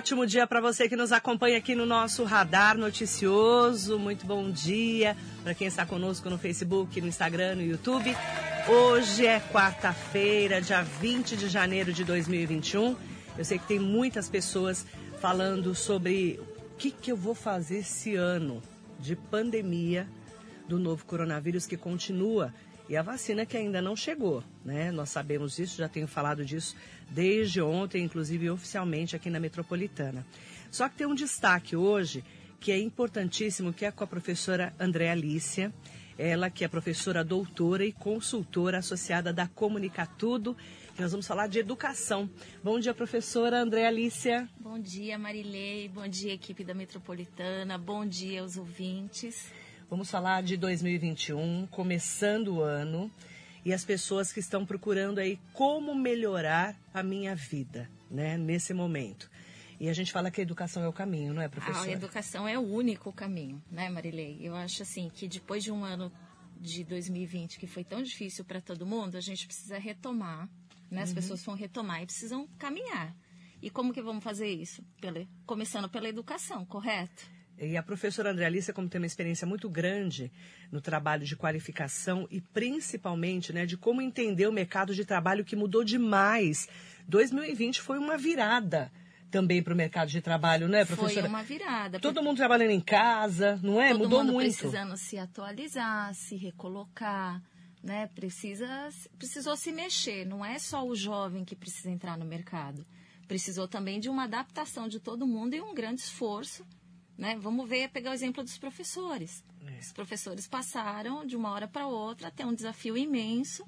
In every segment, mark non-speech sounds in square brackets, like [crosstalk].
ótimo dia para você que nos acompanha aqui no nosso Radar Noticioso. Muito bom dia para quem está conosco no Facebook, no Instagram, no YouTube. Hoje é quarta-feira, dia 20 de janeiro de 2021. Eu sei que tem muitas pessoas falando sobre o que, que eu vou fazer esse ano de pandemia do novo coronavírus que continua e a vacina que ainda não chegou, né? Nós sabemos disso, já tenho falado disso desde ontem, inclusive oficialmente aqui na Metropolitana. Só que tem um destaque hoje que é importantíssimo, que é com a professora André Alícia, ela que é professora doutora e consultora associada da Comunicatudo, que nós vamos falar de educação. Bom dia, professora André Alícia. Bom dia, Marilei. Bom dia, equipe da Metropolitana. Bom dia aos ouvintes. Vamos falar de 2021, começando o ano, e as pessoas que estão procurando aí como melhorar a minha vida, né, nesse momento. E a gente fala que a educação é o caminho, não é, professora? A educação é o único caminho, né, Marilei? Eu acho assim que depois de um ano de 2020 que foi tão difícil para todo mundo, a gente precisa retomar, né? As uhum. pessoas vão retomar e precisam caminhar. E como que vamos fazer isso? Pela, começando pela educação, correto? E a professora André Alice, como tem uma experiência muito grande no trabalho de qualificação e principalmente né, de como entender o mercado de trabalho que mudou demais. 2020 foi uma virada também para o mercado de trabalho, né, professora? Foi uma virada. Todo mundo trabalhando em casa, não é? Todo Mudou mundo muito. precisando se atualizar, se recolocar, né? Precisa, precisou se mexer. Não é só o jovem que precisa entrar no mercado. Precisou também de uma adaptação de todo mundo e um grande esforço né? Vamos ver, pegar o exemplo dos professores. É. Os professores passaram de uma hora para outra a ter um desafio imenso,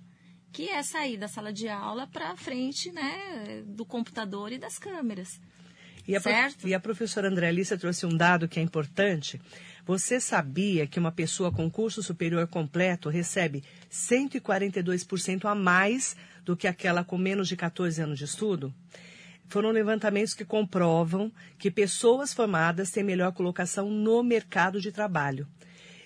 que é sair da sala de aula para frente né, do computador e das câmeras. E a, certo? e a professora André Alice trouxe um dado que é importante. Você sabia que uma pessoa com curso superior completo recebe 142% a mais do que aquela com menos de 14 anos de estudo? Foram levantamentos que comprovam que pessoas formadas têm melhor colocação no mercado de trabalho.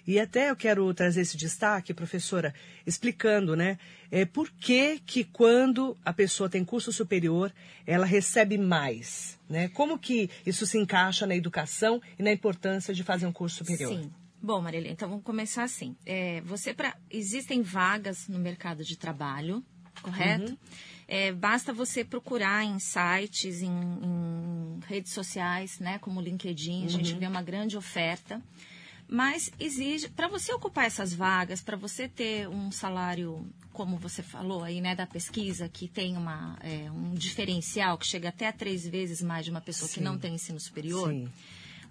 E até eu quero trazer esse destaque, professora, explicando, né, é, por que que quando a pessoa tem curso superior, ela recebe mais, né? Como que isso se encaixa na educação e na importância de fazer um curso superior? Sim. Bom, Marília, então vamos começar assim. É, você pra, existem vagas no mercado de trabalho, correto? Uhum. É, basta você procurar em sites, em, em, redes sociais, né, como LinkedIn, a gente uhum. vê uma grande oferta. Mas exige, para você ocupar essas vagas, para você ter um salário, como você falou aí, né, da pesquisa, que tem uma, é, um diferencial que chega até a três vezes mais de uma pessoa Sim. que não tem ensino superior. Sim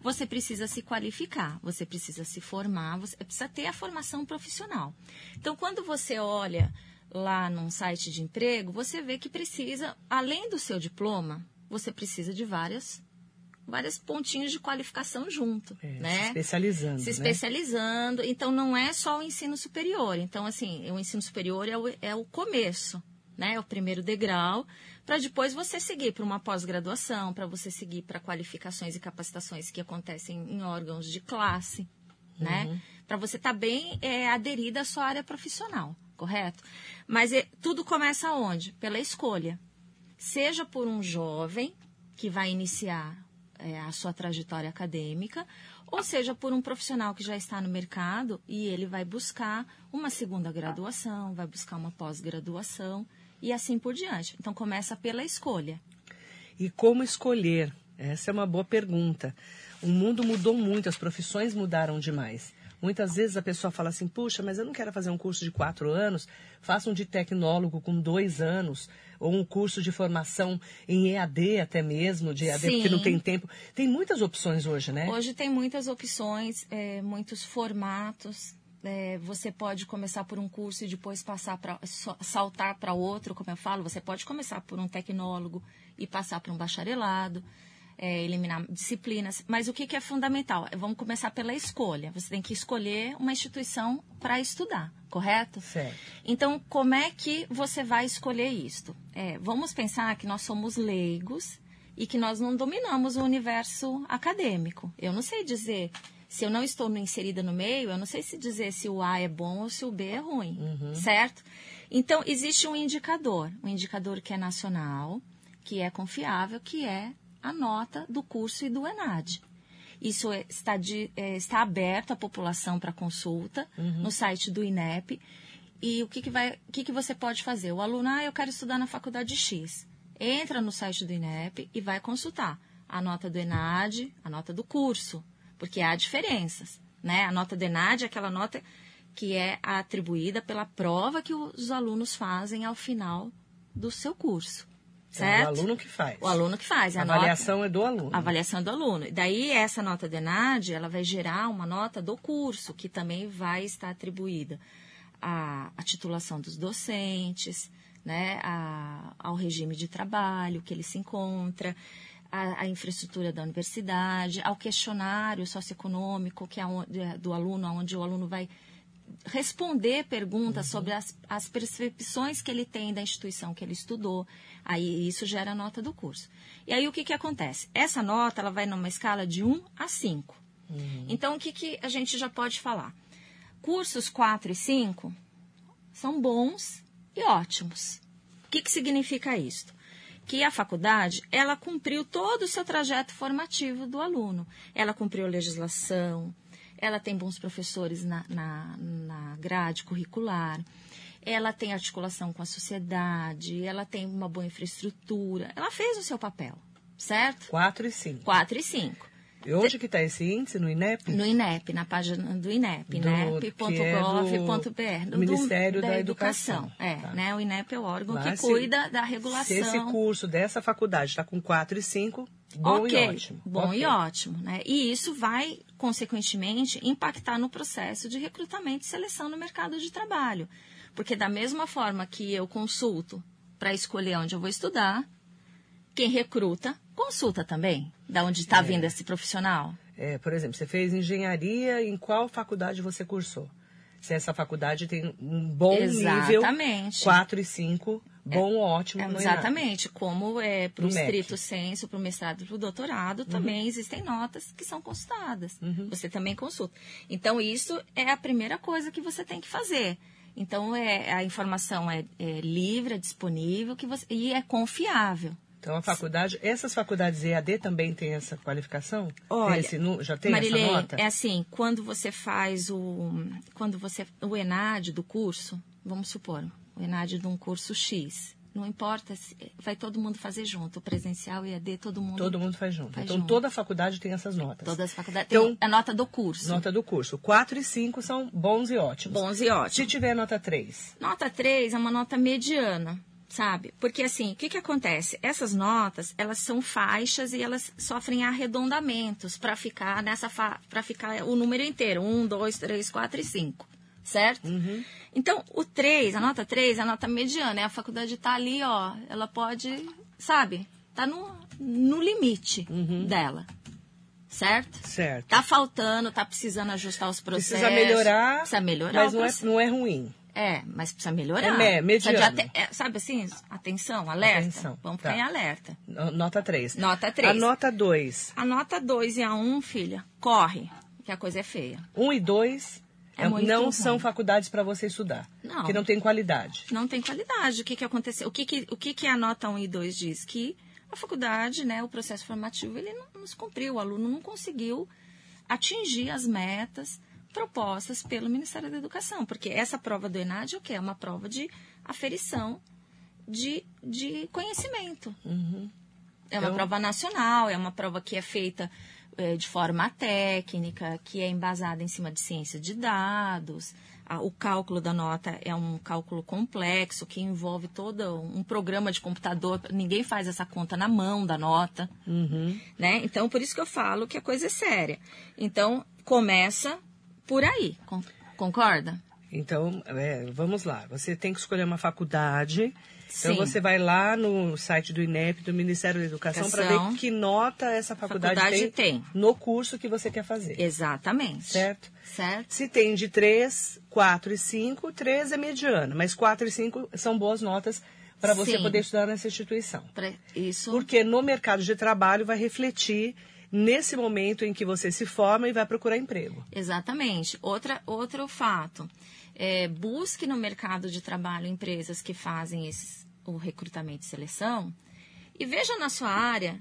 você precisa se qualificar, você precisa se formar, você precisa ter a formação profissional. Então, quando você olha lá num site de emprego, você vê que precisa, além do seu diploma, você precisa de várias vários pontinhos de qualificação junto, é, né? Se especializando. Se né? especializando. Então, não é só o ensino superior. Então, assim, o ensino superior é o, é o começo, né? É o primeiro degrau, para depois você seguir para uma pós-graduação, para você seguir para qualificações e capacitações que acontecem em órgãos de classe, né? Uhum. Para você estar tá bem é, aderida à sua área profissional correto? Mas é, tudo começa onde? Pela escolha. Seja por um jovem que vai iniciar é, a sua trajetória acadêmica, ou seja por um profissional que já está no mercado e ele vai buscar uma segunda graduação, vai buscar uma pós-graduação e assim por diante. Então começa pela escolha. E como escolher? Essa é uma boa pergunta. O mundo mudou muito, as profissões mudaram demais. Muitas vezes a pessoa fala assim, puxa, mas eu não quero fazer um curso de quatro anos, faça um de tecnólogo com dois anos, ou um curso de formação em EAD até mesmo, de EAD, Sim. porque não tem tempo. Tem muitas opções hoje, né? Hoje tem muitas opções, é, muitos formatos. É, você pode começar por um curso e depois passar para saltar para outro, como eu falo. Você pode começar por um tecnólogo e passar para um bacharelado é, eliminar disciplinas. Mas o que, que é fundamental? Vamos começar pela escolha. Você tem que escolher uma instituição para estudar, correto? Certo. Então, como é que você vai escolher isto? É, vamos pensar que nós somos leigos e que nós não dominamos o universo acadêmico. Eu não sei dizer se eu não estou inserida no meio, eu não sei se dizer se o A é bom ou se o B é ruim, uhum. certo? Então, existe um indicador, um indicador que é nacional, que é confiável, que é a nota do curso e do ENAD. Isso é, está, de, é, está aberto à população para consulta uhum. no site do INEP. E o que, que, vai, o que, que você pode fazer? O aluno, ah, eu quero estudar na faculdade X. Entra no site do INEP e vai consultar a nota do ENAD, a nota do curso, porque há diferenças. Né? A nota do ENAD é aquela nota que é atribuída pela prova que os alunos fazem ao final do seu curso. Certo? É o aluno que faz. O aluno que faz. A, a avaliação nota, é do aluno. A avaliação é do aluno. Daí, essa nota de ENAD, ela vai gerar uma nota do curso, que também vai estar atribuída à, à titulação dos docentes, né, a, ao regime de trabalho que ele se encontra, a, a infraestrutura da universidade, ao questionário socioeconômico que é do aluno, onde o aluno vai responder perguntas uhum. sobre as, as percepções que ele tem da instituição que ele estudou. Aí isso gera a nota do curso. E aí o que, que acontece? Essa nota ela vai numa escala de 1 a 5. Uhum. Então o que, que a gente já pode falar? Cursos 4 e 5 são bons e ótimos. O que, que significa isso? Que a faculdade, ela cumpriu todo o seu trajeto formativo do aluno. Ela cumpriu a legislação, ela tem bons professores na, na, na grade curricular, ela tem articulação com a sociedade, ela tem uma boa infraestrutura, ela fez o seu papel, certo? 4 e 5. 4 e 5. E onde que está esse índice? No INEP? No INEP, na página do INEP, inep.gov.br. É do, Ministério da, da Educação. Educação. É, tá. né? O INEP é o órgão Lá, que cuida da regulação. Se esse curso dessa faculdade está com 4 e 5, bom okay. e ótimo. Bom okay. e ótimo, né? E isso vai, consequentemente, impactar no processo de recrutamento e seleção no mercado de trabalho. Porque da mesma forma que eu consulto para escolher onde eu vou estudar, quem recruta consulta também, da onde está é. vindo esse profissional. É, por exemplo, você fez engenharia, em qual faculdade você cursou? Se essa faculdade tem um bom Exatamente. nível, 4 e 5, bom é, ótimo. É, exatamente, como é para o estrito senso, para o mestrado e para o doutorado, uhum. também existem notas que são consultadas. Uhum. Você também consulta. Então, isso é a primeira coisa que você tem que fazer. Então, é, a informação é, é livre, é disponível que você, e é confiável. Então, a faculdade, essas faculdades EAD também têm essa qualificação? Olha, esse, já tem Marilei, essa nota? é assim, quando você faz o, quando você, o ENAD do curso, vamos supor, o ENAD de um curso X, não importa, se, vai todo mundo fazer junto, o presencial e EAD, todo mundo Todo mundo faz junto. Faz então, junto. toda faculdade tem essas notas. Todas as faculdades então, a nota do curso. Nota do curso. 4 e 5 são bons e ótimos. Bons e ótimos. Se tiver nota 3? Nota 3 é uma nota mediana sabe? Porque assim, o que, que acontece? Essas notas, elas são faixas e elas sofrem arredondamentos para ficar nessa para ficar o número inteiro, 1, 2, 3, 4 e 5, certo? Uhum. Então, o 3, a nota 3 é a nota mediana, é a faculdade está ali, ó, ela pode, sabe? Tá no, no limite uhum. dela. Certo? Certo. Tá faltando, tá precisando ajustar os processos. Precisa melhorar. Precisa melhorar. Mas não é, não é ruim. É, mas precisa melhorar. É, mediano. Te, é, sabe assim, atenção, alerta. Atenção, Vamos tá. ficar em alerta. Nota 3. Nota 3. A nota 2. A nota 2 e a 1, um, filha, corre, que a coisa é feia. 1 um e 2 é, é não ruim. são faculdades para você estudar. Não. Que não tem qualidade. Não tem qualidade. O que, que aconteceu? O que, que, o que, que a nota 1 um e 2 diz? Que a faculdade, né, o processo formativo, ele não, não se cumpriu. O aluno não conseguiu atingir as metas propostas pelo Ministério da Educação, porque essa prova do ENAD é o quê? É uma prova de aferição de, de conhecimento. Uhum. É uma então... prova nacional, é uma prova que é feita é, de forma técnica, que é embasada em cima de ciência de dados. o cálculo da nota é um cálculo complexo que envolve todo um programa de computador. Ninguém faz essa conta na mão da nota. Uhum. Né? Então, por isso que eu falo que a coisa é séria. Então, começa por aí. Concorda? Então, é, vamos lá. Você tem que escolher uma faculdade. Então, Sim. você vai lá no site do INEP, do Ministério da Educação, para ver que nota essa faculdade, faculdade tem, tem, no curso que você quer fazer. Exatamente. Certo? Certo. Se tem de 3, 4 e 5, 3 é mediano, mas 4 e 5 são boas notas para você poder estudar nessa instituição. Pra isso. Porque no mercado de trabalho vai refletir nesse momento em que você se forma e vai procurar emprego. Exatamente. Outra, outro fato, é, busque no mercado de trabalho empresas que fazem esse, o recrutamento e seleção e veja na sua área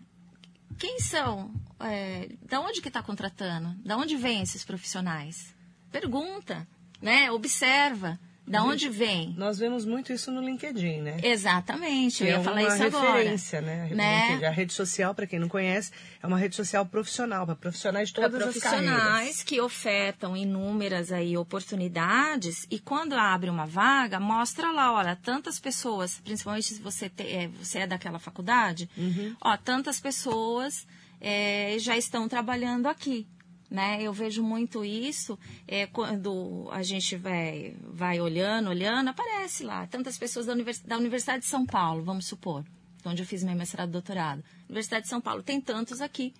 quem são? É, da onde que está contratando? Da onde vêm esses profissionais? Pergunta, né? Observa. Da onde vem? Nós vemos muito isso no LinkedIn, né? Exatamente, eu Que ia é falar uma isso referência, agora. né? Né? A rede social, para quem não conhece, é uma rede social profissional, para profissionais de todas as profissionais carreiras. que ofertam inúmeras aí oportunidades e quando abre uma vaga, mostra lá, olha, tantas pessoas, principalmente se você, te- é, você é daquela faculdade, Uhum. ó, tantas pessoas é, já estão trabalhando aqui. Né? Eu vejo muito isso é, quando a gente vai, vai olhando, olhando, aparece lá. Tantas pessoas da, univers- da Universidade de São Paulo, vamos supor, onde eu fiz meu mestrado e doutorado. Universidade de São Paulo, tem tantos aqui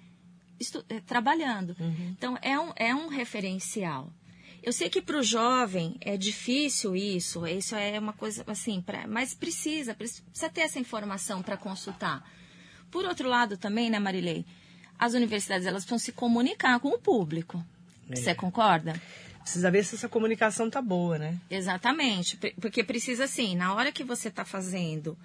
estu- eh, trabalhando. Então, é um, é um referencial. Eu sei que para o jovem é difícil isso, isso é uma coisa assim, pra, mas precisa, precisa ter essa informação para consultar. Por outro lado também, né, Marilei? As universidades elas precisam se comunicar com o público. É. Você concorda? Precisa ver se essa comunicação tá boa, né? Exatamente, porque precisa assim, na hora que você está fazendo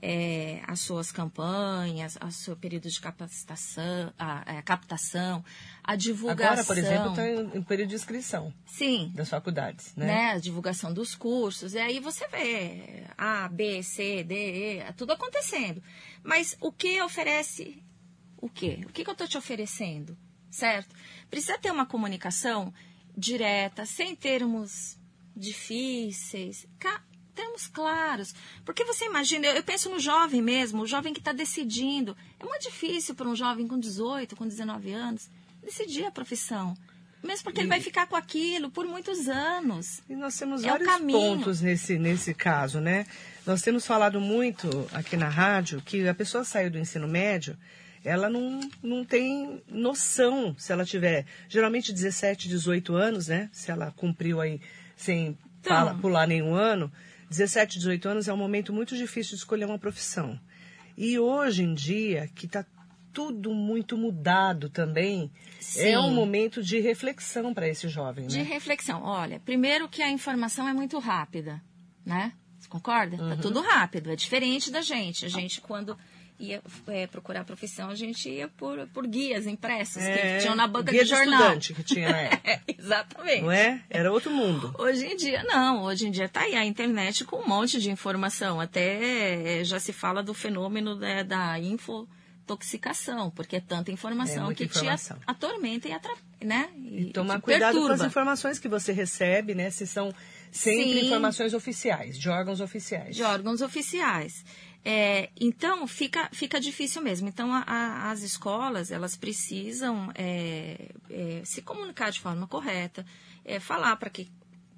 é, as suas campanhas, o seu período de capacitação, a, a captação, a divulgação. Agora, por exemplo, está em, em período de inscrição Sim, das faculdades, né? né? A divulgação dos cursos. E aí você vê A, B, C, D, E, é tudo acontecendo. Mas o que oferece o quê? O que, que eu estou te oferecendo? Certo? Precisa ter uma comunicação direta, sem termos difíceis, termos claros. Porque você imagina, eu, penso no jovem mesmo, o jovem que está decidindo. É muito difícil para um jovem com 18, com 19 anos, decidir a profissão. Mesmo porque ele vai ficar com aquilo por muitos anos. E nós temos É vários pontos nesse, nesse caso, né? Nós temos falado muito aqui na rádio que a pessoa saiu do ensino médio, ela não, não tem noção se ela tiver, geralmente 17, 18 anos, né? Se ela cumpriu aí sem Então. pala- pular nenhum ano, 17, 18 anos é um momento muito difícil de escolher uma profissão. E hoje em dia, que está tudo muito mudado também, é Sim. um momento de reflexão para esse jovem, De né? reflexão. Olha, primeiro que a informação é muito rápida, né? Você concorda? Uhum. Tá tudo rápido. É diferente da gente. A gente, quando ia é, procurar profissão, a gente ia por, por guias impressos que tinham na banca É, guia de jornal. estudante que tinha na [laughs] época. É, exatamente. Não é? Era outro mundo. Hoje em dia, não. Hoje em dia tá aí a internet com um monte de informação. Até eh, já se fala do fenômeno da, da infotoxicação, porque é tanta informação muita que informação. te atormenta e atrapalha, né? E tomar te cuidado com as perturba. informações que você recebe, né? Se são sempre Sim. informações oficiais, de órgãos oficiais. de órgãos oficiais. É, então, fica, fica difícil mesmo. Então, a- a- as escolas, elas precisam é, é, se comunicar de forma correta, é, falar para que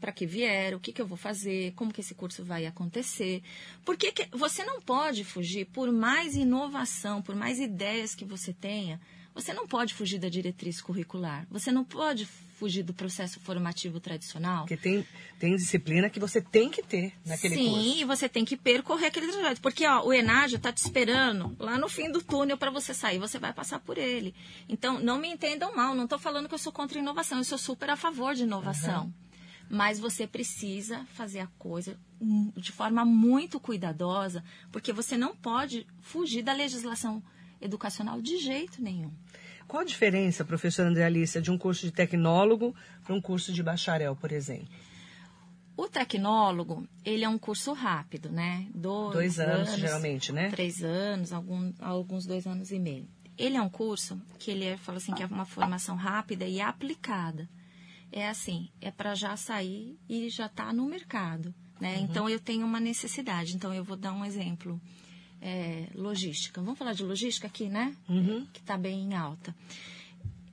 para que vieram, o que, que eu vou fazer, como que esse curso vai acontecer. Porque que- você não pode fugir, por mais inovação, por mais ideias que você tenha, você não pode fugir da diretriz curricular. Você não pode fugir do processo formativo tradicional. Porque tem, tem disciplina que você tem que ter naquele Sim, curso. e você tem que percorrer aquele trajeto. Porque ó, o Enádio está te esperando lá no fim do túnel para você sair. Você vai passar por ele. Então, não me entendam mal. Não estou falando que eu sou contra a inovação. Eu sou super a favor de inovação. Mas você precisa fazer a coisa hum, de forma muito cuidadosa, porque você não pode fugir da legislação educacional de jeito nenhum. Qual a diferença, professora André Alice, de um curso de tecnólogo para um curso de bacharel, por exemplo? O tecnólogo, ele é um curso rápido, né? Dois, Dois anos, geralmente, né? Três anos, algum, alguns dois anos e meio. Ele é um curso que ele é, fala assim, que é uma formação rápida e aplicada. É assim, é para já sair e já tá no mercado, né? Uhum. Então, eu tenho uma necessidade. Então, eu vou dar um exemplo. É, logística. Vamos falar de logística aqui, né? Uhum. Que está bem em alta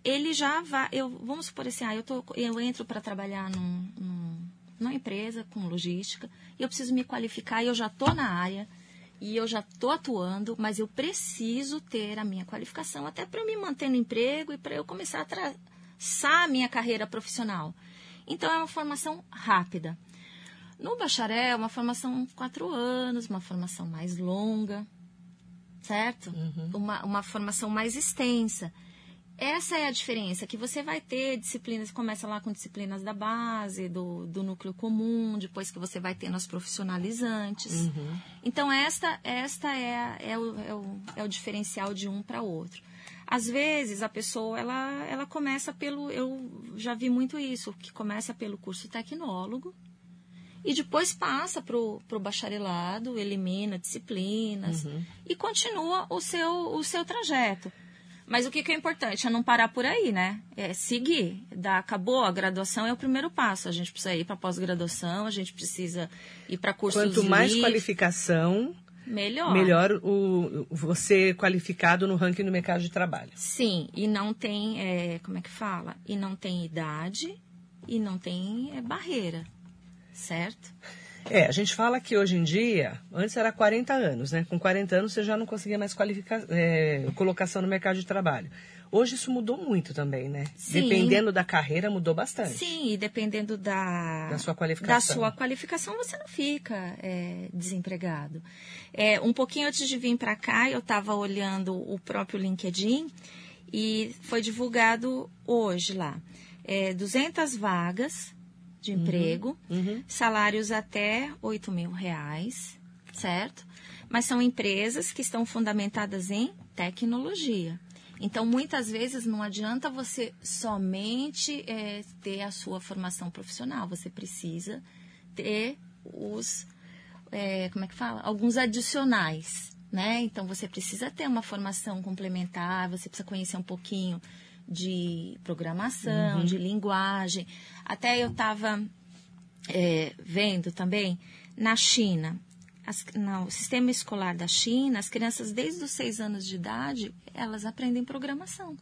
ele já vai. Eu, vamos supor assim, ah, eu, tô, eu entro para trabalhar num, num, numa empresa com logística e eu preciso me qualificar e eu já estou na área e eu já estou atuando, mas eu preciso ter a minha qualificação até para eu me manter no emprego e para eu começar a traçar a minha carreira profissional. Então é uma formação rápida. No bacharel, é uma formação quatro anos, uma formação mais longa, certo? Uma, uma formação mais extensa. Essa é a diferença, que você vai ter disciplinas, começa lá com disciplinas da base, do, do núcleo comum, depois que você vai tendo as profissionalizantes. Então, esta, esta é, é, o, é, o, é o diferencial de um para outro. Às vezes a pessoa ela, ela começa pelo. Eu já vi muito isso, que começa pelo curso tecnólogo e depois passa para o bacharelado, elimina disciplinas uhum. e continua o seu, o seu trajeto. Mas o que, que, é importante é não parar por aí, né? É seguir. Da, acabou a graduação é o primeiro passo. A gente precisa ir para pós-graduação, a gente precisa ir para cursos Quanto mais livres. qualificação, melhor. Melhor o, você qualificado no ranking do mercado de trabalho. Sim, e não tem, é, como é que fala? E não tem idade e não tem é, barreira, certo? É, a gente fala que hoje em dia, antes era 40 anos, né? Com 40 anos você já não conseguia mais qualificar, é, colocação no mercado de trabalho. Hoje isso mudou muito também, né? Sim. Dependendo da carreira, mudou bastante. Sim, e dependendo da, da sua qualificação. Da sua qualificação, você não fica é, desempregado. É, um pouquinho antes de vir para cá, eu estava olhando o próprio LinkedIn e foi divulgado hoje lá. É, 200 vagas de uhum, emprego, uhum. salários até 8 mil reais, certo? Mas são empresas que estão fundamentadas em tecnologia. Então, muitas vezes não adianta você somente é, ter a sua formação profissional, você precisa ter os, é, como é que fala? Alguns adicionais, né? Então, você precisa ter uma formação complementar, você precisa conhecer um pouquinho de programação, uhum. de linguagem. Até eu estava é, vendo também na China, as, no sistema escolar da China, as crianças desde os seis anos de idade, elas aprendem programação.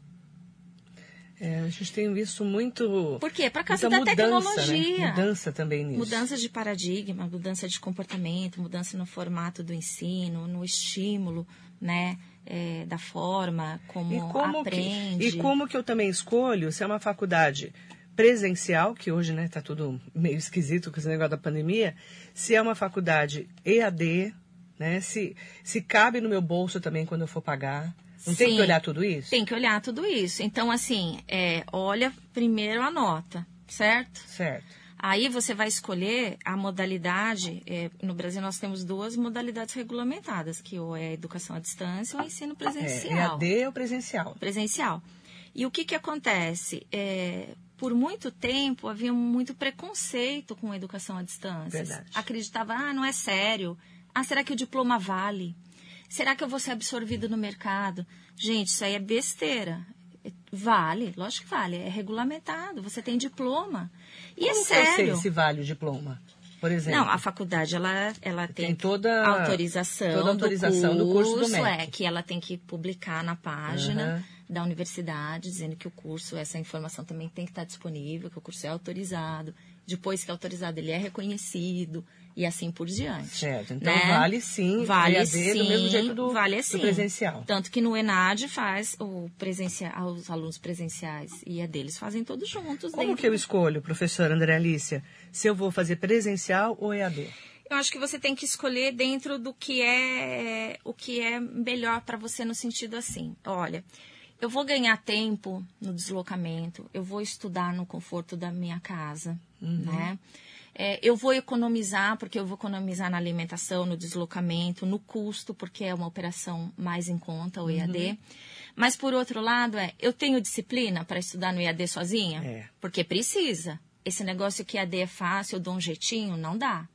É, a gente tem visto muito. Por quê? Para causa da mudança, né? tecnologia. Né? Mudança também nisso. Mudança de paradigma, mudança de comportamento, mudança no formato do ensino, no estímulo, né? É, da forma como, e como aprende. Que, e como que eu também escolho se é uma faculdade presencial, que hoje está né, tudo meio esquisito com esse negócio da pandemia, se é uma faculdade EAD, né, se, se cabe no meu bolso também quando eu for pagar. Não Sim, tem que olhar tudo isso? Tem que olhar tudo isso. Então, assim, é, olha primeiro a nota, certo? Certo. Aí você vai escolher a modalidade. É, no Brasil nós temos duas modalidades regulamentadas, que ou é a educação à distância ou o ensino presencial. É, EAD ou presencial? Presencial. E o que, que acontece? É, por muito tempo havia muito preconceito com a educação à distância. Verdade. Acreditava, ah, não é sério. Ah, será que o diploma vale? Será que eu vou ser absorvido no mercado? Gente, isso aí é besteira. Vale, lógico que vale, é regulamentado, você tem diploma. E Como é sério. sei se vale o diploma? Por exemplo. Não, a faculdade ela, ela tem, tem toda autorização, toda autorização do curso, do curso do MEC. é que ela tem que publicar na página uhum. da universidade dizendo que o curso, essa informação também tem que estar disponível, que o curso é autorizado. Depois que é autorizado, ele é reconhecido e assim por diante. Certo. Então né? vale sim, vale sim, do mesmo jeito do, vale do sim. presencial. Tanto que no ENAD faz o presencial, os alunos presenciais e a deles fazem todos juntos. Como que eu escolho, professora André Alicia, se eu vou fazer presencial ou EAD? Eu acho que você tem que escolher dentro do que é o que é melhor para você no sentido assim. Olha, eu vou ganhar tempo no deslocamento, eu vou estudar no conforto da minha casa, uhum. né? É, eu vou economizar, porque eu vou economizar na alimentação, no deslocamento, no custo, porque é uma operação mais em conta, o EAD. Uhum. Mas, por outro lado, é, eu tenho disciplina para estudar no EAD sozinha? É. Porque precisa. Esse negócio que EAD é fácil, eu dou um jeitinho, não dá.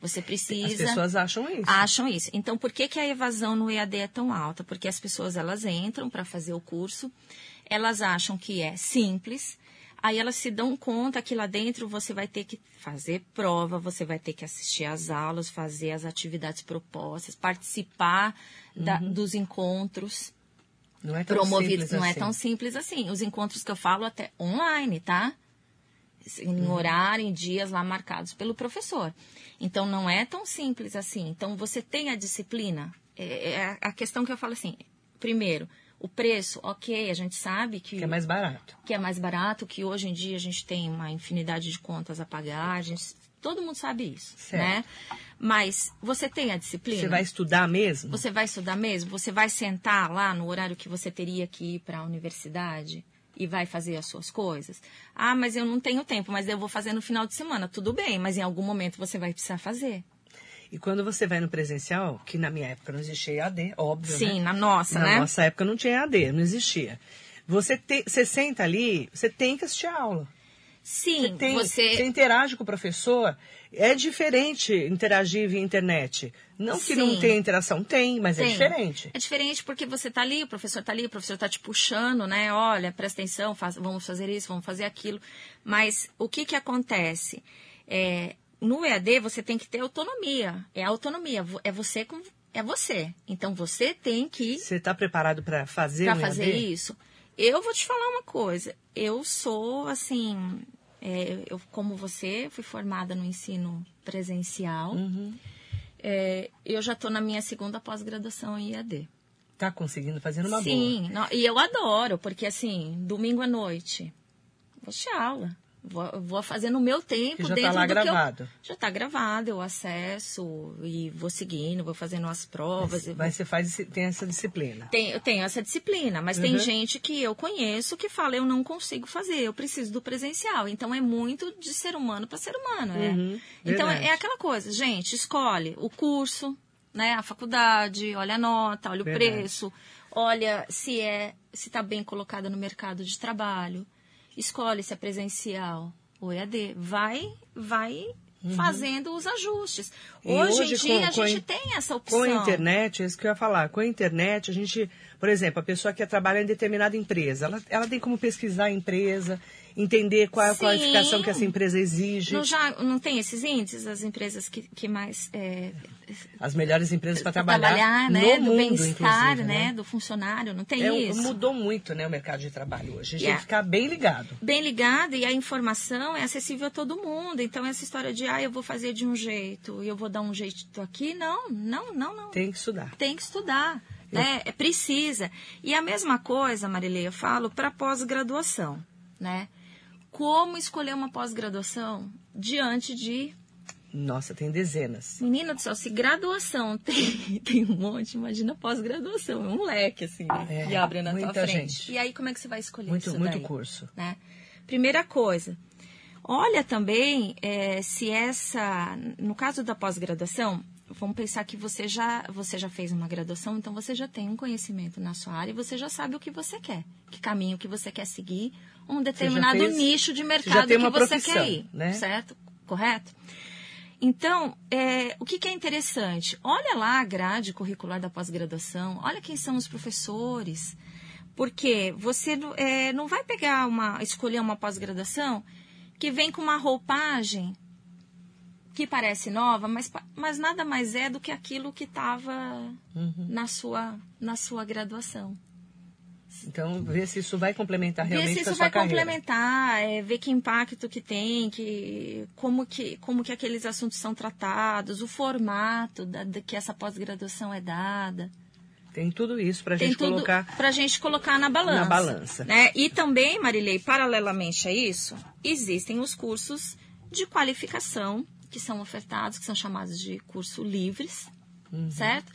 Você precisa. As pessoas acham isso. Acham isso. Então, por que, que a evasão no EAD é tão alta? Porque as pessoas elas entram para fazer o curso, elas acham que é simples, Aí elas se dão conta que lá dentro você vai ter que fazer prova, você vai ter que assistir às aulas, fazer as atividades propostas, participar da, uhum. dos encontros. Não é tão promovidos. Não é assim. é tão simples assim. Os encontros que eu falo até online, tá? Em uhum. horário, em dias lá marcados pelo professor. Então não é tão simples assim. Então você tem a disciplina. É, é a questão que eu falo assim. Primeiro, o preço, ok, a gente sabe que, que é mais barato. Que é mais barato, que hoje em dia a gente tem uma infinidade de contas a pagar, a gente, todo mundo sabe isso, certo. né? Mas você tem a disciplina? Você vai estudar mesmo? Você vai estudar mesmo? Você vai sentar lá no horário que você teria que ir para a universidade? e vai fazer as suas coisas. Ah, mas eu não tenho tempo, mas eu vou fazer no final de semana. Tudo bem, mas em algum momento você vai precisar fazer. E quando você vai no presencial, que na minha época não existia EAD, óbvio, Sim, né? na nossa, na né? nossa época não tinha EAD, não existia. Você, te, você senta ali, você tem que assistir a aula. Sim, Tem, você... você interage com o professor. É diferente interagir via internet. Não que não Sim. tenha interação, tem, mas é Tem. diferente. É diferente porque você tá ali, o professor tá ali, o professor tá te puxando, né? Olha, presta atenção, faz- vamos fazer isso, vamos fazer aquilo. Mas o que que acontece? É, no EAD você tem que ter autonomia. É autonomia. É você com é você. Então você tem que Você está preparado para fazer para um fazer EAD? isso. Eu vou te falar uma coisa. Eu sou assim, é, eu como você fui formada no ensino presencial. Uhum. É, eu já estou na minha segunda pós-graduação em EAD. Tá conseguindo fazer numa boa. Sim, e eu adoro, porque assim, domingo à noite, vou assistir aula. Vou, vou fazer no meu tempo, já tá dentro lá do que eu- gravado. já está gravado, eu acesso e vou seguindo, vou fazendo as provas. vou- Mas você faz, tem essa disciplina. tem- eu tenho essa disciplina, mas Uhum. tem gente que eu conheço que fala eu não consigo fazer, eu preciso do presencial. Então é muito de ser humano para ser humano, né? Uhum, então é, é aquela coisa, gente, escolhe o curso, né, a faculdade, olha a nota, olha o Verdade. preço, olha se é se está bem colocada no mercado de trabalho, escolhe se é presencial ou EAD, vai vai fazendo os ajustes. Uhum. Hoje, hoje, em dia com- a com gente in- tem essa opção. Com a internet, é isso que eu ia falar. Com a internet, a gente, por exemplo, a pessoa que trabalha em determinada empresa, ela, ela tem como pesquisar a empresa, entender qual é a Sim. qualificação que essa empresa exige. Não, já, não tem esses índices, as empresas que, que mais é, As melhores empresas para pra trabalhar, né? no do bem-estar, inclusive, né? Do funcionário, não tem É, isso? mudou muito né, o mercado de trabalho hoje. A gente Yeah. tem que ficar bem ligado. Bem ligado e a informação é acessível a todo mundo. Então, essa história de, ah, eu vou fazer de um jeito e eu vou dar um jeito aqui, não, não, não, não. Tem que estudar. Tem que estudar, né? É, precisa. E a mesma coisa, Marilei, eu falo para pós-graduação, né? Como escolher uma pós-graduação diante de Nossa, tem dezenas. Menina do céu, se graduação [laughs] tem, tem um monte, imagina pós-graduação. É um leque, assim, né? É, que abre na tua frente. gente. E aí, como é que você vai escolher Muito, isso muito daí? curso. Né? Primeira coisa, olha também é, se essa... No caso da pós-graduação, vamos pensar que você já, você já fez uma graduação, então você já tem um conhecimento na sua área e você já sabe o que você quer. Que caminho que você quer seguir, um determinado fez- nicho de mercado tem que você quer ir. né? Certo? Correto? Então, é, o que, que é interessante? Olha lá a grade curricular da pós-graduação, olha quem são os professores. Porque você não- é, não vai pegar uma, escolher uma pós-graduação que vem com uma roupagem que parece nova, mas, mas nada mais é do que aquilo que estava Uhum. na, sua, na sua graduação. Então, ver se isso vai complementar Ver realmente se com a isso vai carreira. complementar, é, ver que impacto que tem, que, como, que, como que aqueles assuntos são tratados, o formato da, da- que essa pós-graduação é dada. Tem tudo isso para gente tudo colocar. para a gente colocar na balança. Na balança. Né? E também, Marilei, paralelamente a isso, existem os cursos de qualificação que são ofertados, que são chamados de curso livres, Uhum. certo?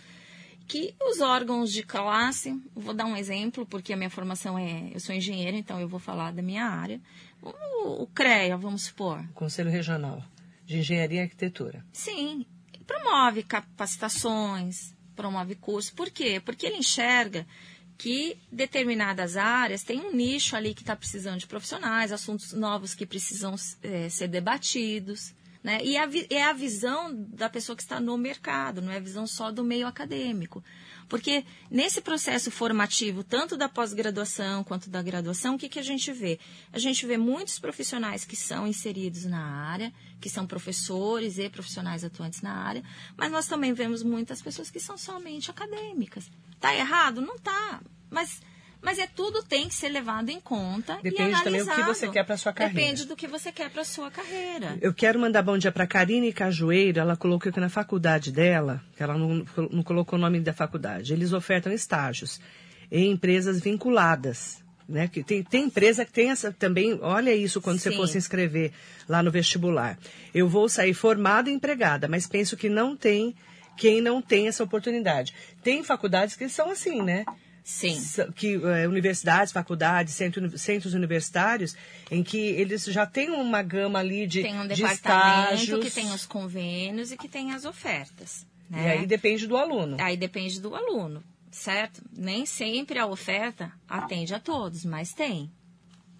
Que os órgãos de classe, vou dar um exemplo, porque a minha formação é, eu sou engenheira, então eu vou falar da minha área. O, o CREA, vamos supor, Conselho Regional de Engenharia e Arquitetura. Sim, promove capacitações, promove cursos. Por quê? Porque ele enxerga que determinadas áreas têm um nicho ali que está precisando de profissionais, assuntos novos que precisam eh, ser debatidos. Né? E a é a visão da pessoa que está no mercado, não é a visão só do meio acadêmico. Porque nesse processo formativo, tanto da pós-graduação quanto da graduação, o que, que a gente vê? A gente vê muitos profissionais que são inseridos na área, que são professores e profissionais atuantes na área, mas nós também vemos muitas pessoas que são somente acadêmicas. Tá errado? Não tá. Mas, mas é tudo tem que ser levado em conta Depende e também do que analisado. você quer pra sua carreira. Depende do que você quer para sua carreira. Eu quero mandar bom dia para Karine Cajueiro. Ela colocou que na faculdade dela, ela não, não colocou o nome da faculdade, eles ofertam estágios em empresas vinculadas. Né? Que tem, tem empresa que tem essa também. Olha isso quando você Sim. for se inscrever lá no vestibular. Eu vou sair formada e empregada, mas penso que não tem quem não tem essa oportunidade. Tem faculdades que são assim, né? Sim. que é, universidades, faculdades, centro, centros universitários, em que eles já têm uma gama ali de, tem um de departamento estágios. que tem os convênios e que tem as ofertas. E Né? aí depende do aluno. Aí depende do aluno, certo? Nem sempre a oferta atende a todos, mas tem.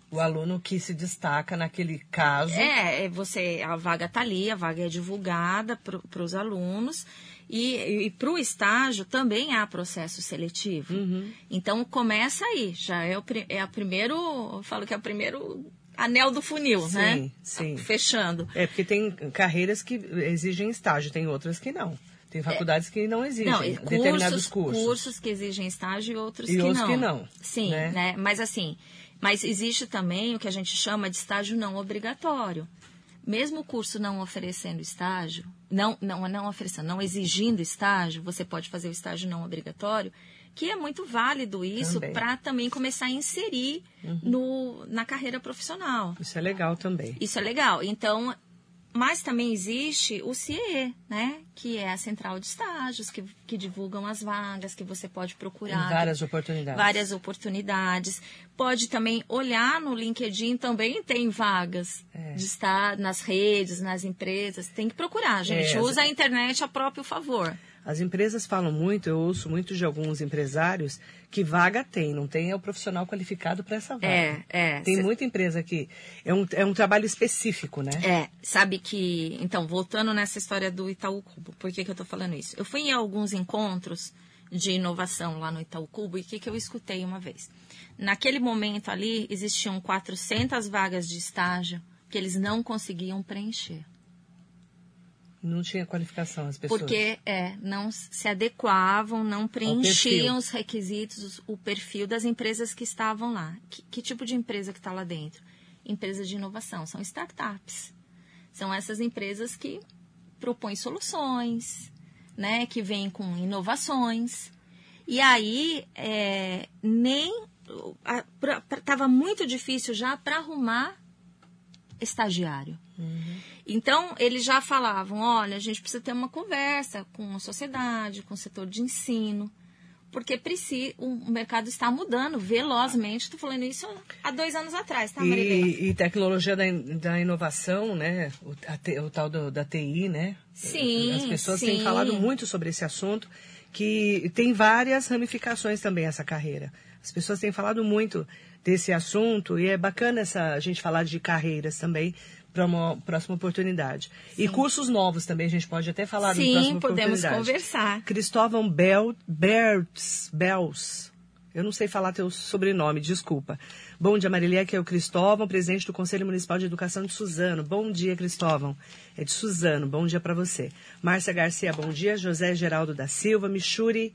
O aluno que se destaca naquele caso. É, é você, a vaga tá ali, a vaga é divulgada para os alunos e, e para o estágio também há processo seletivo. Uhum. Então começa aí, já é o, é a primeiro, eu falo que é o primeiro anel do funil, Sim, né? sim. Fechando. É, porque tem carreiras que exigem estágio, tem outras que não. Tem faculdades que não exigem Não, determinados cursos. cursos que exigem estágio e outros E que outros não. que não, Sim, né? né? Mas assim, mas existe também o que a gente chama de estágio não obrigatório. Mesmo o curso não oferecendo estágio, não, não, não oferecendo, não exigindo estágio, você pode fazer o estágio não obrigatório, que é muito válido isso. Uhum. para também começar a inserir no, na carreira profissional. Isso é legal também. Isso é legal. Então, mas também existe o CIE, né? Que é a central de estágios, que, que divulgam as vagas, que você pode Tem procurar. várias oportunidades. Várias oportunidades. Pode também olhar no LinkedIn, também tem vagas É. de estar nas redes, nas empresas. Tem que procurar, gente. É, Usa a internet a próprio favor. As empresas falam muito, eu ouço muito de alguns empresários que vaga tem, não tem é o profissional qualificado para essa vaga. É, é. Tem Cê- muita empresa que é um, é um trabalho específico, né? É, sabe que. Então, voltando nessa história do Itaú Cubo, por que, que eu tô falando isso? Eu fui em alguns encontros de inovação lá no Itaú Cubo e o que, que eu escutei uma vez? Naquele momento ali, existiam 400 vagas de estágio que eles não conseguiam preencher. Não tinha qualificação as pessoas. Porque é, não se adequavam, não preenchiam os requisitos, o perfil das empresas que estavam lá. Que, que tipo de empresa que está lá dentro? Empresas de inovação, são startups. São essas empresas que propõem soluções, né, que vêm com inovações. E aí, é, nem estava muito difícil já para arrumar estagiário. Então, eles já falavam: olha, a gente precisa ter uma conversa com a sociedade, com o setor de ensino, porque precisa, o mercado está mudando velozmente. Estou falando isso há dois anos atrás, tá, Marilene? E, e tecnologia da, da inovação, né? O, a o tal do- da TI, né? Sim, As pessoas têm sim. falado muito sobre esse assunto, que tem várias ramificações também essa carreira. As pessoas têm falado muito desse assunto e é bacana essa, a gente falar de carreiras também para uma próxima oportunidade. E cursos novos também, a gente pode até falar no Sim, próximo podemos oportunidade. conversar. Cristóvão Bel, Bertz, Bels. Eu não sei falar teu sobrenome, desculpa. Bom dia, Marília, aqui é o Cristóvão, presidente do Conselho Municipal de Educação de Suzano. Bom dia, Cristóvão. É de Suzano, bom dia para você. Márcia Garcia, bom dia. José Geraldo da Silva, Michuri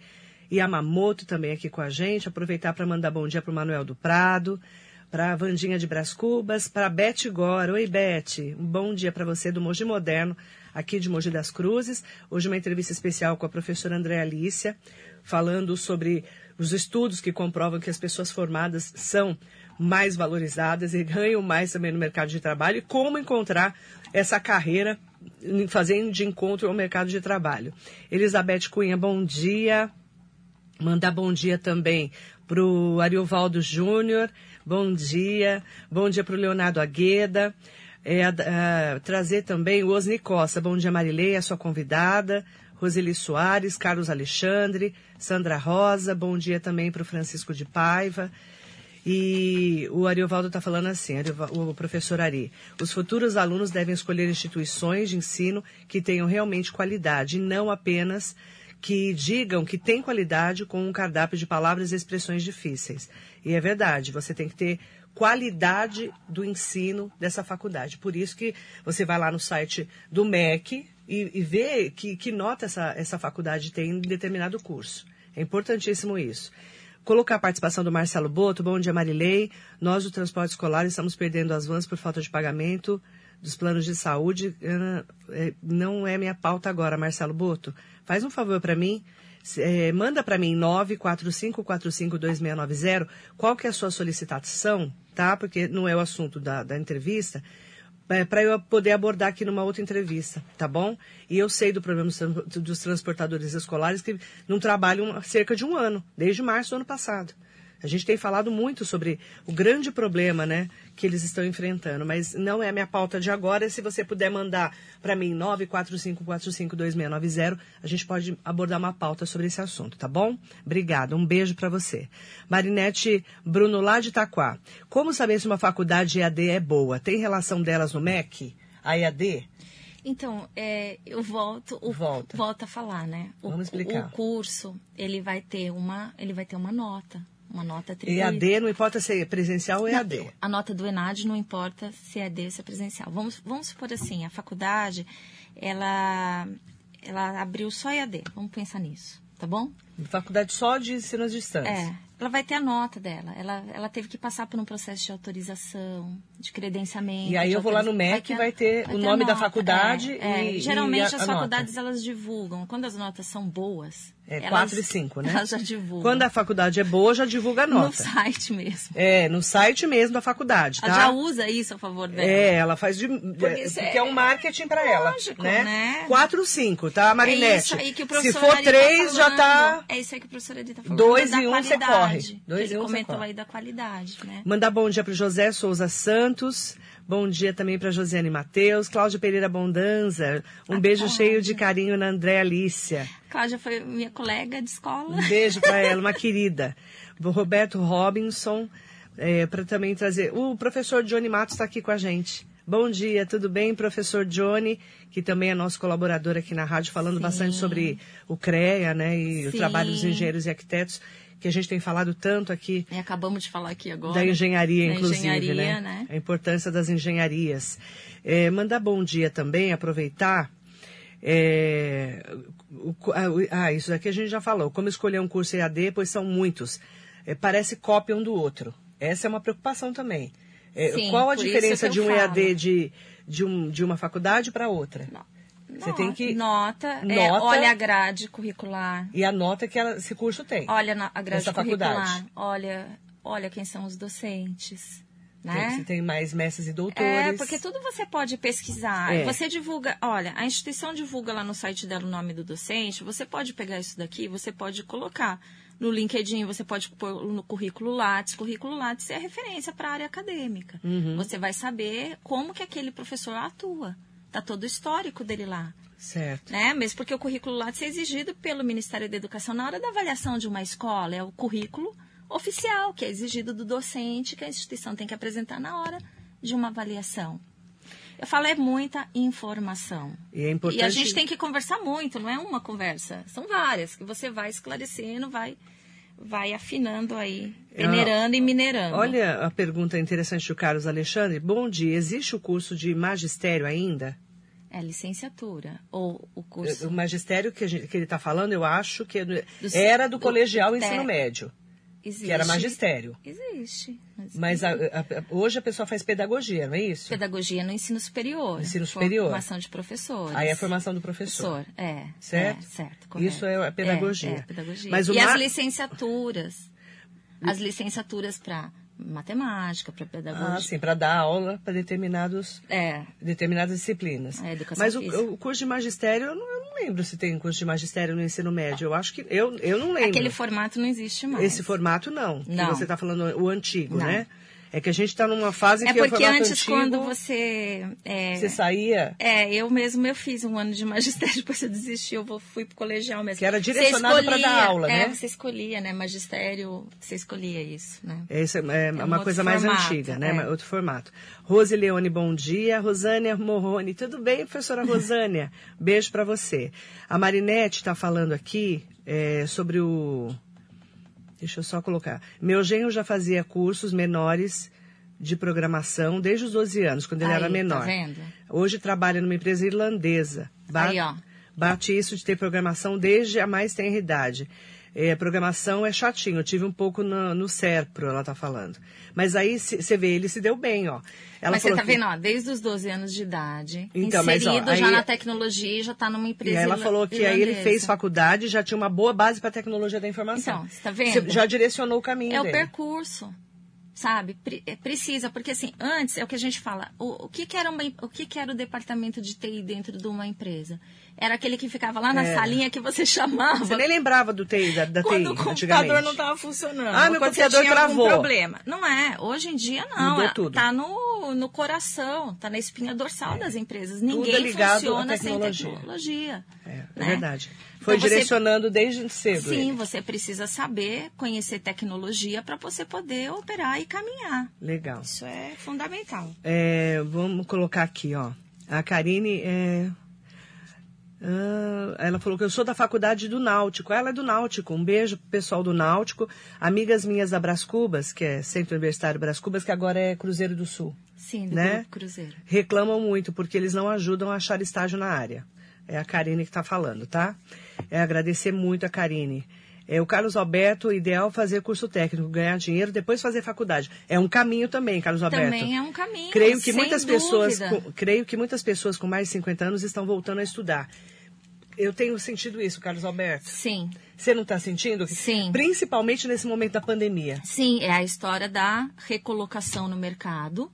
Yamamoto também aqui com a gente. Aproveitar para mandar bom dia para o Manuel do Prado, para a Vandinha de Brás Cubas, para a Beth Gora. Oi, Beth. Um bom dia para você do Mogi Moderno, aqui de Mogi das Cruzes. Hoje uma entrevista especial com a professora Andréa Alícia, falando sobre os estudos que comprovam que as pessoas formadas são mais valorizadas e ganham mais também no mercado de trabalho e como encontrar essa carreira fazendo de encontro ao mercado de trabalho. Elizabeth Cunha, bom dia. Mandar bom dia também para o Ariovaldo Júnior, bom dia. Bom dia para o Leonardo Agueda. É, trazer também o Osni Costa, bom dia Marilei, a sua convidada. Roseli Soares, Carlos Alexandre, Sandra Rosa, bom dia também para o Francisco de Paiva. E o Ariovaldo está falando assim, o professor Ari, os futuros alunos devem escolher instituições de ensino que tenham realmente qualidade, não apenas que digam que tem qualidade com um cardápio de palavras e expressões difíceis. E é verdade, você tem que ter qualidade do ensino dessa faculdade. Por isso que você vai lá no site do MEC e, e vê que, que nota essa, essa faculdade tem em determinado curso. É importantíssimo isso. Colocar a participação do Marcelo Boto. Bom dia, Marilei. Nós, do transporte escolar, estamos perdendo as vans por falta de pagamento dos planos de saúde. É, Não é minha pauta agora, Marcelo Boto. Faz um favor para mim. É, manda para mim 945452690 qual que é a sua solicitação, tá? Porque não é o assunto da, da entrevista. é, para eu poder abordar aqui numa outra entrevista, tá bom? E eu sei do problema dos, transportadores escolares que não trabalham há cerca de um ano, desde março do ano passado. A gente tem falado muito sobre o grande problema, né, que eles estão enfrentando, mas não é a minha pauta de agora. Se você puder mandar para mim 945452690, a gente pode abordar uma pauta sobre esse assunto, tá bom? Obrigada, um beijo para você. Marinete Bruno lá de Itaquá. Como saber se uma faculdade EAD é boa? Tem relação delas no MEC? A EAD? Então, é, eu volto, o, Volta. volto a falar, né? O, Vamos explicar. O curso, ele vai ter uma, ele vai ter uma nota, uma nota atribuída. EAD não importa se é presencial ou EAD. Não, a nota do ENAD não importa se é EAD ou se é presencial. Vamos, vamos supor assim, a faculdade, ela, ela abriu só EAD. Vamos pensar nisso, tá bom? Faculdade só de ensino à distância. É, ela vai ter a nota dela. Ela, ela teve que passar por um processo de autorização, de credenciamento. E aí eu vou lá no MEC, a- vai ter o nome da nota, faculdade é, e- é. Geralmente e a- as a nota. faculdades elas divulgam. Quando as notas são boas, É elas, 4 e 5, né? [laughs] Elas já divulgam. Quando a faculdade é boa, já divulga a No nota. site mesmo. É, no site mesmo da faculdade, tá? Ela já usa isso a favor dela. É, ela faz de. Porque, isso porque é, é- um marketing pra ela. Lógico, né? né? 4 ou 5, tá, Marinete? É isso aí que o Se professor for Ari tá 3, já tá. É isso aí que o professor Edi tá falando. Dois e um você qualidade. corre. Dois Ele e um você comentou corre. aí da qualidade, né? Mandar bom dia para José Souza Santos. Bom dia também para Josiane Matheus, Cláudia Pereira Bondanza. Um beijo Cláudia. cheio de carinho na André Alicia. Cláudia foi minha colega de escola. Um beijo para ela, uma [laughs] querida. O Roberto Robinson, para também trazer. O professor Johnny Matos está aqui com a gente. Bom dia, tudo bem, professor Johnny, que também é nosso colaborador aqui na rádio, falando Sim. bastante sobre o CREA, né, e o Sim. trabalho dos engenheiros e arquitetos, que a gente tem falado tanto aqui E acabamos de falar aqui agora. da engenharia, Da inclusive, engenharia, né? né? A importância das engenharias. É, mandar bom dia também, aproveitar. é, o- ah, o- ah, isso daqui a gente já falou. Como escolher um curso EAD, pois são muitos. É, parece cópia um do outro. Essa é uma preocupação também. É, Sim, qual a diferença de um falo. EAD de, de, um, de uma faculdade para outra? Não. Você tem que- Nota, é, Nota- olha a grade curricular. E a nota que ela- esse curso tem. Olha a grade curricular. faculdade. Olha, olha quem são os docentes. Tem- Né? Você tem mais mestres e doutores. É, porque tudo você pode pesquisar. É. Você divulga, olha, a instituição divulga lá no site dela o nome do docente, você pode pegar isso daqui, você pode colocar no LinkedIn, você pode pôr no currículo Lattes. Currículo Lattes é referência para a área acadêmica. Uhum. Você vai saber como que aquele professor atua. Tá todo o histórico dele lá. Certo. Né? Mesmo porque o currículo Lattes é exigido pelo Ministério da Educação na hora da avaliação de uma escola. É o currículo oficial, que é exigido do docente, que a instituição tem que apresentar na hora de uma avaliação. Eu falo, é muita informação. E é importante. E a gente tem que conversar muito, não é uma conversa. São várias, que você vai esclarecendo, vai, vai afinando aí, peneirando e minerando. Olha a pergunta interessante do Carlos Alexandre. Bom dia, existe o curso de magistério ainda? É licenciatura. Ou o curso. O magistério que, gente- que ele está falando, eu acho que Do- era do, do- colegial ensino médio, Existe. que era magistério. Existe. Mas a- a- a- hoje a pessoa faz pedagogia, não é isso? Pedagogia no ensino superior. Ensino superior. Formação de professores. Aí é a formação do professor. Professor, é. Certo? É, certo, correto. Isso é a pedagogia. É, é, pedagogia. Mas o e as licenciaturas. As licenciaturas para matemática, para pedagogia. Ah, sim, para dar aula para determinados É, determinadas disciplinas. A educação Mas o, o curso de magistério, eu não, eu não lembro se tem curso de magistério no ensino médio. Eu acho que eu, eu não lembro. aquele formato não existe mais. Esse formato não. Que Não. você está falando o antigo, Não. né? É que a gente está numa fase É que porque formato antes, quando você. É, você saía, É, eu mesmo eu fiz um ano de magistério, [laughs] depois eu desisti, eu fui pro colegial mesmo. Que era direcionado escolhia- dar aula, é, né? você escolhia, né? Magistério, você escolhia isso, né? é, é um uma outro coisa mais formato, antiga, né? é. Outro formato. Rose Leone, bom dia. Rosânia Morrone, tudo bem, professora [laughs] Rosânia? Beijo para você. A Marinete está falando aqui é, sobre o... Deixa eu só colocar. Meu genro já fazia cursos menores de programação desde os 12 anos, quando ele Aí, era tá menor. vendo? Hoje trabalha numa empresa irlandesa. Ba- Aí, ó. Bate isso de ter programação desde a mais tenra idade. É, programação é chatinho, eu tive um pouco no, no Serpro, ela tá falando. Mas aí você vê, ele se deu bem, ó. Ela mas você tá que- vendo, ó, desde os 12 anos de idade, Então, mas, ó, inserido aí- já na tecnologia, já tá numa E empresa aí ela falou que aí ele irlandesa. fez faculdade e já tinha uma boa base para tecnologia da informação. Então, você tá vendo? Você já direcionou o caminho É o dele. percurso. sabe? É, precisa, porque assim, antes é o que a gente fala, o, o, que, que, era uma, o que, que era o departamento de TI dentro de uma empresa? Era aquele que ficava lá na é. salinha que você [laughs] chamava. Você nem lembrava do TI, da, da quando TI, o computador não estava funcionando. Ah, meu computador tinha travou. Problema. Não é, hoje em dia não. Mudou é, tudo. Tá no, no coração, tá na espinha dorsal É. das empresas. Ninguém é ligado funciona sem tecnologia. É, é né? verdade. Foi Então você- direcionando desde cedo. Sim, ele. você precisa saber, conhecer tecnologia para você poder operar e caminhar. Legal. Isso é fundamental. É, vamos colocar aqui, ó. A Karine é. Ah, ela falou que eu sou da faculdade do Náutico. Ela é do Náutico. Um beijo pro pessoal do Náutico. Amigas minhas da Brás Cubas, que é Centro Universitário Brás Cubas, que agora é Cruzeiro do Sul. Sim, do Né? Cruzeiro. reclamam muito porque eles não ajudam a achar estágio na área. É a Karine que está falando, tá? É agradecer muito a Karine. É, o Carlos Alberto, ideal fazer curso técnico, ganhar dinheiro, depois fazer faculdade. É um caminho também, Carlos Alberto. Também é um caminho. Creio que muitas pessoas, dúvida. com- creio que muitas pessoas com mais de 50 anos estão voltando a estudar. Eu tenho sentido isso, Carlos Alberto. Sim, Você não está sentindo? Sim. Principalmente nesse momento da pandemia. sim, é a história da recolocação no mercado,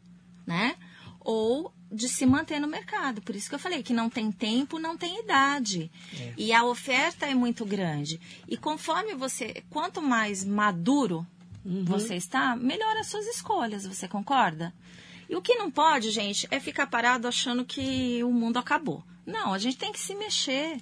né? Ou de se manter no mercado. Por isso que eu falei que não tem tempo, não tem idade. É. E a oferta é muito grande. E conforme você, quanto mais maduro Uhum. você está, melhor as suas escolhas, você concorda? E o que não pode, gente, é ficar parado achando que o mundo acabou. Não, a gente tem que se mexer.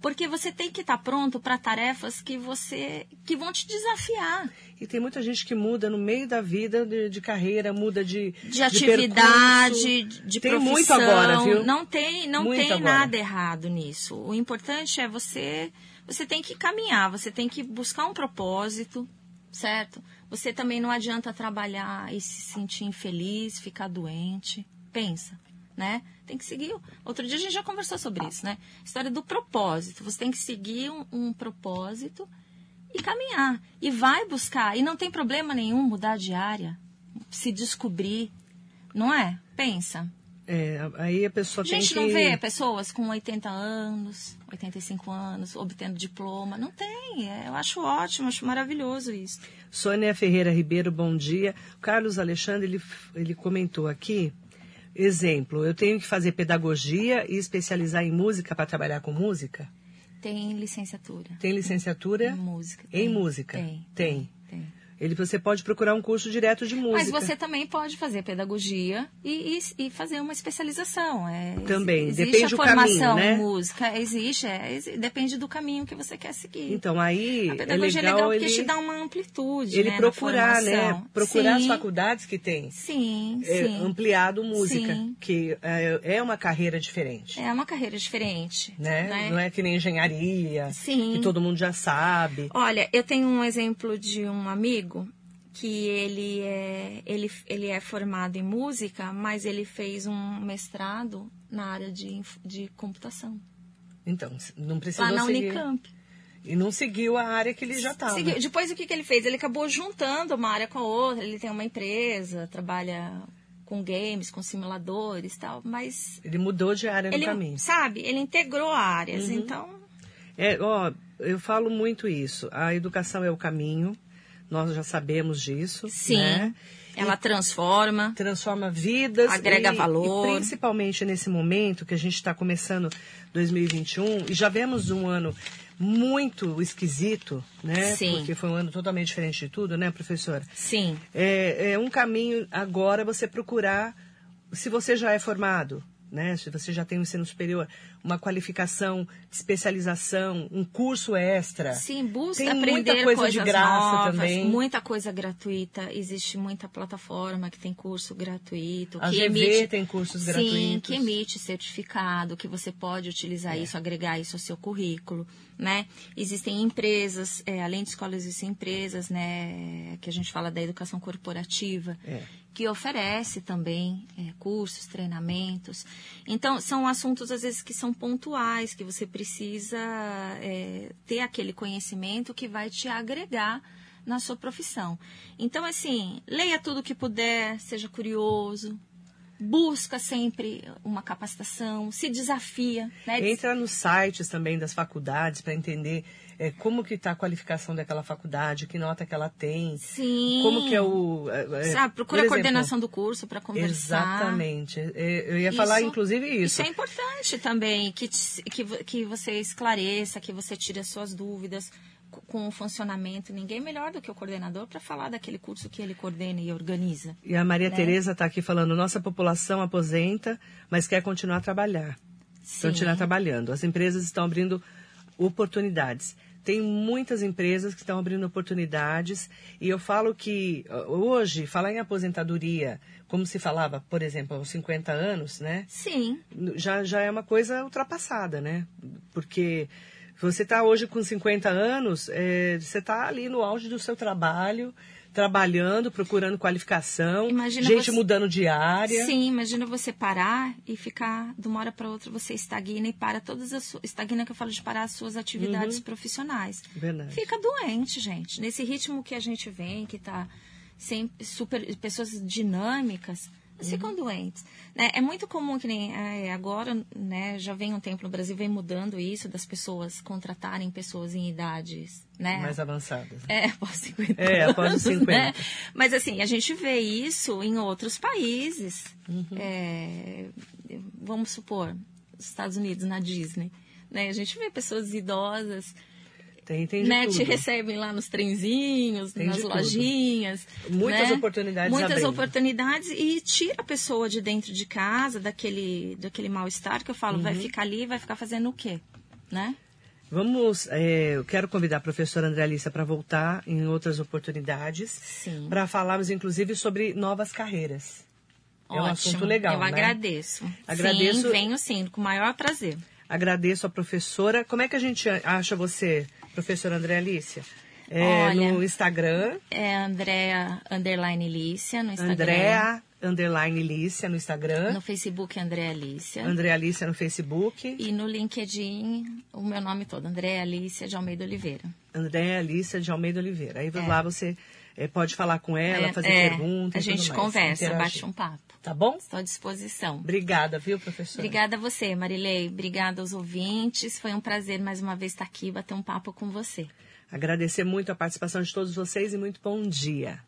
Porque você tem que estar pronto para tarefas que você que vão te desafiar. E tem muita gente que muda no meio da vida de, de carreira, muda de, De atividade, percurso. de tem profissão. muito agora, viu? Não tem, não Muito tem agora. nada errado nisso. O importante é você, você tem que caminhar, você tem que buscar um propósito, certo? Você também não adianta trabalhar e se sentir infeliz, ficar doente. Pensa, né? Tem que seguir. Outro dia a gente já conversou sobre isso, né? História do propósito. Você tem que seguir um, um propósito e caminhar. E vai buscar. E não tem problema nenhum mudar de área, se descobrir. Não é? Pensa. É, aí a pessoa A gente tem não que... vê pessoas com 80 anos, 85 anos, obtendo diploma. Não tem. É, eu acho ótimo, acho maravilhoso isso. Sônia Ferreira Ribeiro, bom dia. Carlos Alexandre, ele, ele comentou aqui, exemplo, eu tenho que fazer pedagogia e especializar em música para trabalhar com música? Tem licenciatura. Tem licenciatura Em música. em tem. música? Tem. Tem. Tem. Ele, você pode procurar um curso direto de música. Mas você também pode fazer pedagogia e, e- e fazer uma especialização. É, Também, existe depende a do formação caminho, né? em música, existe, é, depende do caminho que você quer seguir. Então, aí a é pedagogia legal, é legal porque ele, te dá uma amplitude. ele né, procurar, né? Procurar as Sim, faculdades que tem. Sim, É, sim. ampliado música, Sim. que é, é uma carreira diferente. É uma carreira diferente. Né? Não é que nem engenharia, Sim. que todo mundo já sabe. Olha, eu tenho um exemplo de um amigo que ele é, ele, ele é formado em música, mas ele fez um mestrado na área de, de computação. Então, não precisou Lá na seguir. Unicamp. E não seguiu a área que ele já estava. Depois o que, que ele fez? Ele acabou juntando uma área com a outra. Ele tem uma empresa, trabalha com games, com simuladores e tal, mas Ele mudou de área no ele, caminho. sabe, ele integrou áreas, Uhum. então É, ó, eu falo muito isso. A educação é o caminho. Nós já sabemos disso. sim, né? ela transforma. transforma vidas. Agrega e- valor. E principalmente nesse momento que a gente está começando 2021 e já vemos um ano muito esquisito, né? Sim. Porque foi um ano totalmente diferente de tudo, né, professora? Sim, É, é um caminho agora você procurar, se você já é formado, né? Se você já tem um ensino superior, uma qualificação, especialização, um curso extra. Sim, busca Tem aprender muita coisa de graça novas, também. muita coisa gratuita. Existe muita plataforma que tem curso gratuito, A que GV emite tem cursos Sim, gratuitos. que emite certificado, que você pode É. utilizar isso, agregar isso ao seu currículo, né? Existem empresas, é, além de escolas, existem empresas, né, que a gente fala da educação corporativa, É. que oferece também é, cursos, treinamentos. Então, são assuntos, às vezes, que são pontuais, que você precisa é, ter aquele conhecimento que vai te agregar na sua profissão. Então, assim, leia tudo que puder, seja curioso, busca sempre uma capacitação, se desafia. Né? Entra nos sites também das faculdades para entender é, como que está a qualificação daquela faculdade, que nota que ela tem. Sim. Como que é o... É, Sabe, procura a coordenação do curso para conversar. Exatamente. Eu ia falar, isso, inclusive, isso. Isso é importante também, que, que, que você esclareça, que você tire as suas dúvidas com o funcionamento, ninguém melhor do que o coordenador para falar daquele curso que ele coordena e organiza. E a Maria né? Tereza está aqui falando, nossa população aposenta, mas quer continuar a trabalhar. Sim. Continuar trabalhando. As empresas estão abrindo oportunidades. Tem muitas empresas que estão abrindo oportunidades e eu falo que hoje, falar em aposentadoria, como se falava, por exemplo, aos 50 anos, né? Sim. Já, já é uma coisa ultrapassada, né? Porque você está hoje com 50 anos, é, você está ali no auge do seu trabalho, trabalhando, procurando qualificação, imagina gente você... mudando de área. Sim, imagina você parar e ficar de uma hora para outra você estagna e para todas as suas, estagna que eu falo de parar as suas atividades uhum. profissionais. Verdade. Fica doente, gente. Nesse ritmo que a gente vem, que está sempre super pessoas dinâmicas, uhum. ficam doentes. Né? É muito comum que nem é, agora, né, já vem um tempo no Brasil, vem mudando isso das pessoas contratarem pessoas em idades né? mais avançadas. [laughs] É, após 50 É, após 50. Né? Mas assim, a gente vê isso em outros países. Uhum. É, vamos supor, Estados Unidos, na Disney. Né? A gente vê pessoas idosas tem, tem né? Tudo. Te recebem lá nos trenzinhos, tem nas lojinhas. Muitas né? oportunidades Muitas abrindo. oportunidades e tira a pessoa de dentro de casa, daquele, daquele mal-estar que eu falo, uhum. vai ficar ali, vai ficar fazendo o quê? Né? Vamos, é, eu quero convidar a professora André Alissa para voltar em outras oportunidades, para falarmos inclusive sobre novas carreiras. Ótimo. É um assunto legal, Eu né? agradeço. Agradeço. Sim, venho sim, com o maior prazer. Agradeço a professora. Como é que a gente acha você, professora André Alícia? É, Olha, no Instagram. É Andréa Underline Lícia no Instagram. Andréa Underline Lícia no Instagram. No Facebook Andréa Lícia. Andréa Lícia no Facebook. E no LinkedIn, o meu nome todo, Andréa Alícia de Almeida Oliveira. Andréa Alícia de Almeida Oliveira. Aí é. lá você é, pode falar com ela, é, fazer é, perguntas. A gente conversa, interagir. bate um papo. Tá bom? Estou à disposição. Obrigada, viu, professora? Obrigada a você, Marilei. Obrigada aos ouvintes. Foi um prazer mais uma vez estar aqui bater um papo com você. Agradecer muito a participação de todos vocês e muito bom dia.